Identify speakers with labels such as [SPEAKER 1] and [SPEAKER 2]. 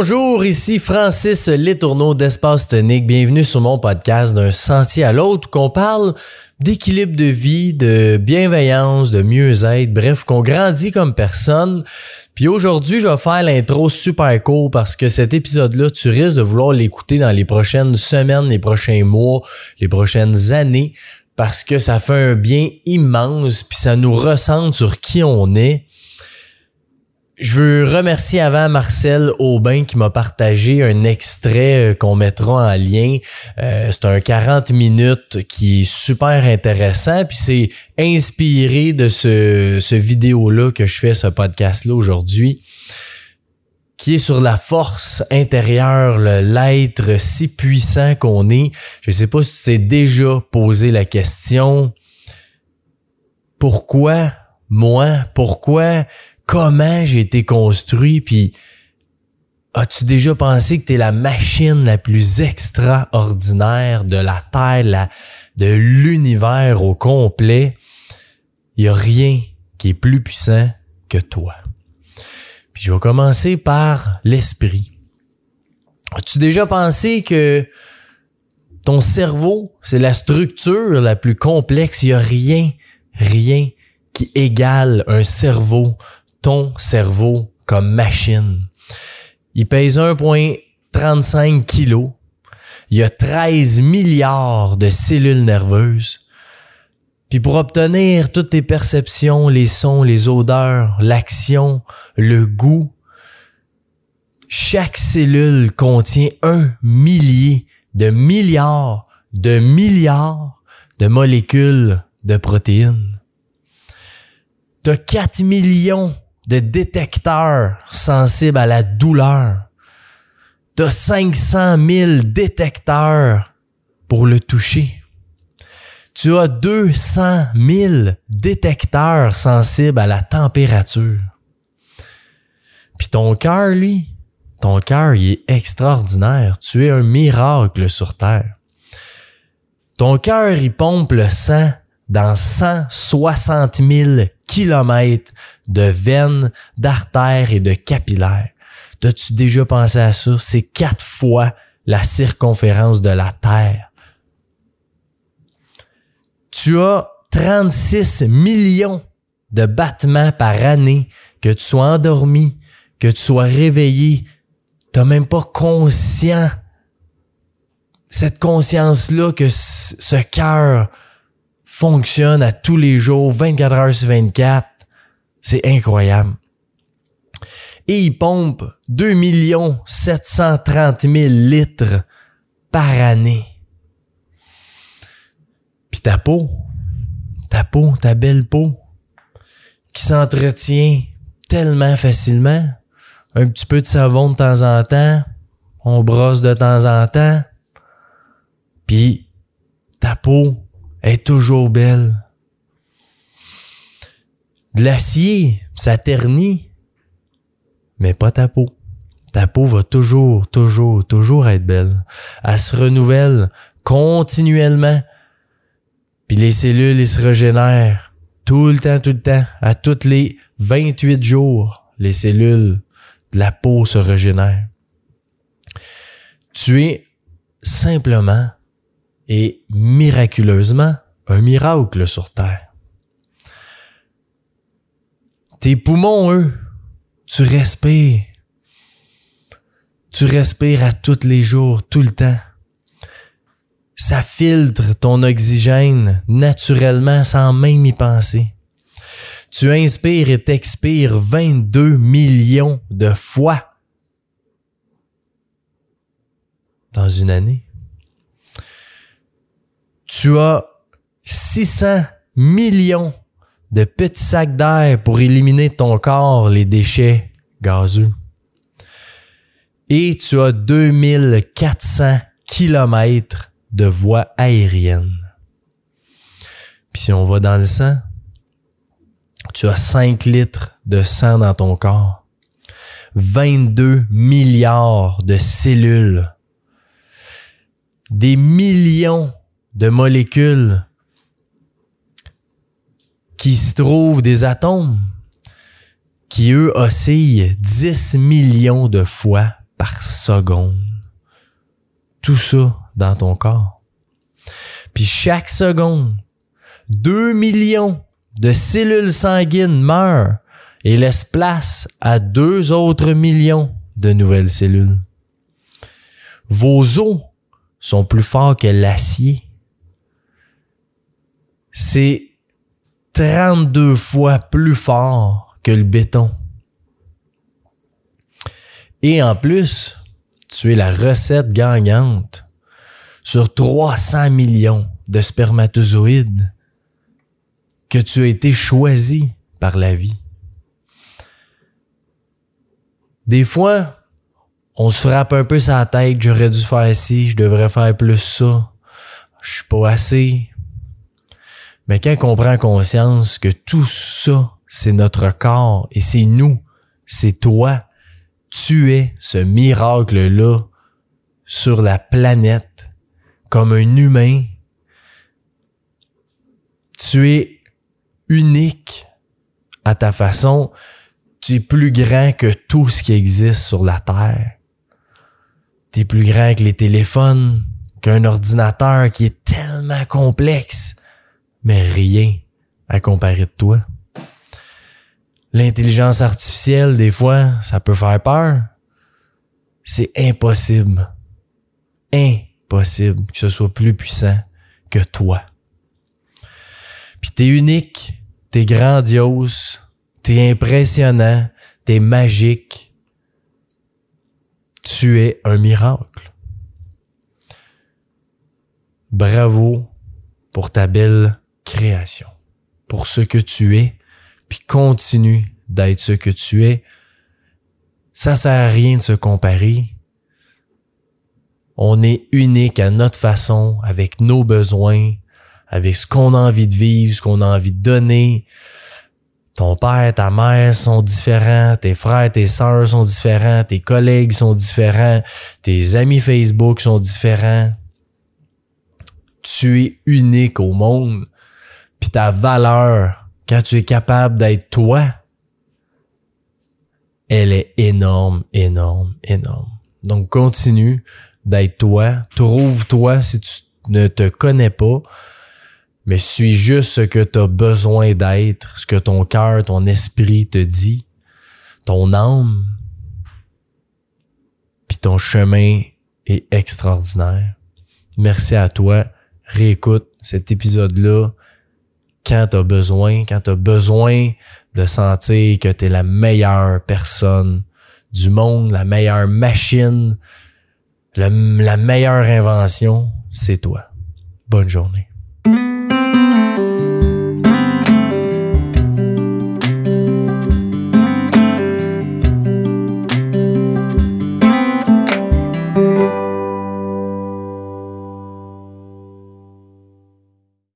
[SPEAKER 1] Bonjour, ici Francis Letourneau d'Espace Tonique. Bienvenue sur mon podcast d'un sentier à l'autre qu'on parle d'équilibre de vie, de bienveillance, de mieux-être, bref, qu'on grandit comme personne. Puis aujourd'hui, je vais faire l'intro super court parce que cet épisode-là, tu risques de vouloir l'écouter dans les prochaines semaines, les prochains mois, les prochaines années parce que ça fait un bien immense puis ça nous ressente sur qui on est je veux remercier avant Marcel Aubin qui m'a partagé un extrait euh, qu'on mettra en lien. Euh, c'est un 40 minutes qui est super intéressant. Puis c'est inspiré de ce, ce vidéo-là que je fais, ce podcast-là aujourd'hui qui est sur la force intérieure, l'être si puissant qu'on est. Je sais pas si tu t'es déjà posé la question, pourquoi moi? Pourquoi comment j'ai été construit, puis as-tu déjà pensé que tu es la machine la plus extraordinaire de la Terre, de l'univers au complet? Il n'y a rien qui est plus puissant que toi. Puis je vais commencer par l'esprit. As-tu déjà pensé que ton cerveau, c'est la structure la plus complexe? Il a rien, rien qui égale un cerveau ton cerveau comme machine. Il pèse 1,35 kg. Il y a 13 milliards de cellules nerveuses. Puis pour obtenir toutes tes perceptions, les sons, les odeurs, l'action, le goût, chaque cellule contient un millier de milliards de milliards de molécules de protéines. T'as 4 millions de détecteurs sensibles à la douleur. de 500 000 détecteurs pour le toucher. Tu as 200 000 détecteurs sensibles à la température. Puis ton cœur, lui, ton cœur, il est extraordinaire. Tu es un miracle sur Terre. Ton cœur, il pompe le sang dans 160 000 kilomètres de veines, d'artères et de capillaires. As-tu déjà pensé à ça? C'est quatre fois la circonférence de la Terre. Tu as 36 millions de battements par année, que tu sois endormi, que tu sois réveillé. Tu même pas conscient, cette conscience-là que ce cœur fonctionne à tous les jours, 24 heures sur 24. C'est incroyable. Et il pompe 2 730 000 litres par année. Puis ta peau, ta peau, ta belle peau, qui s'entretient tellement facilement. Un petit peu de savon de temps en temps, on brosse de temps en temps, puis ta peau est toujours belle. De l'acier, ça ternit, mais pas ta peau. Ta peau va toujours, toujours, toujours être belle. Elle se renouvelle continuellement. Puis les cellules, ils se régénèrent tout le temps, tout le temps. À toutes les 28 jours, les cellules de la peau se régénèrent. Tu es simplement et miraculeusement un miracle sur Terre. Tes poumons, eux, tu respires. Tu respires à tous les jours, tout le temps. Ça filtre ton oxygène naturellement sans même y penser. Tu inspires et t'expires 22 millions de fois dans une année tu as 600 millions de petits sacs d'air pour éliminer ton corps les déchets gazeux. Et tu as 2400 kilomètres de voies aériennes. Puis si on va dans le sang, tu as 5 litres de sang dans ton corps. 22 milliards de cellules. Des millions de molécules qui se trouvent des atomes qui, eux, oscillent 10 millions de fois par seconde. Tout ça dans ton corps. Puis chaque seconde, 2 millions de cellules sanguines meurent et laissent place à deux autres millions de nouvelles cellules. Vos os sont plus forts que l'acier. C'est 32 fois plus fort que le béton. Et en plus, tu es la recette gagnante sur 300 millions de spermatozoïdes que tu as été choisi par la vie. Des fois, on se frappe un peu sa tête, j'aurais dû faire ci, je devrais faire plus ça, je suis pas assez. Mais quand on prend conscience que tout ça, c'est notre corps et c'est nous, c'est toi, tu es ce miracle-là sur la planète comme un humain. Tu es unique à ta façon. Tu es plus grand que tout ce qui existe sur la Terre. Tu es plus grand que les téléphones, qu'un ordinateur qui est tellement complexe, mais rien à comparer de toi. L'intelligence artificielle, des fois, ça peut faire peur. C'est impossible. Impossible que ce soit plus puissant que toi. Puis t'es unique, t'es grandiose, t'es impressionnant, t'es magique. Tu es un miracle. Bravo pour ta belle création, pour ce que tu es, puis continue d'être ce que tu es. Ça sert à rien de se comparer. On est unique à notre façon, avec nos besoins, avec ce qu'on a envie de vivre, ce qu'on a envie de donner. Ton père, ta mère sont différents, tes frères, tes sœurs sont différents, tes collègues sont différents, tes amis Facebook sont différents. Tu es unique au monde. Puis ta valeur, quand tu es capable d'être toi, elle est énorme, énorme, énorme. Donc continue d'être toi. Trouve-toi si tu ne te connais pas mais suis juste ce que tu as besoin d'être, ce que ton cœur, ton esprit te dit, ton âme, puis ton chemin est extraordinaire. Merci à toi. Réécoute cet épisode-là quand tu as besoin, quand tu besoin de sentir que tu es la meilleure personne du monde, la meilleure machine, la meilleure invention, c'est toi. Bonne journée.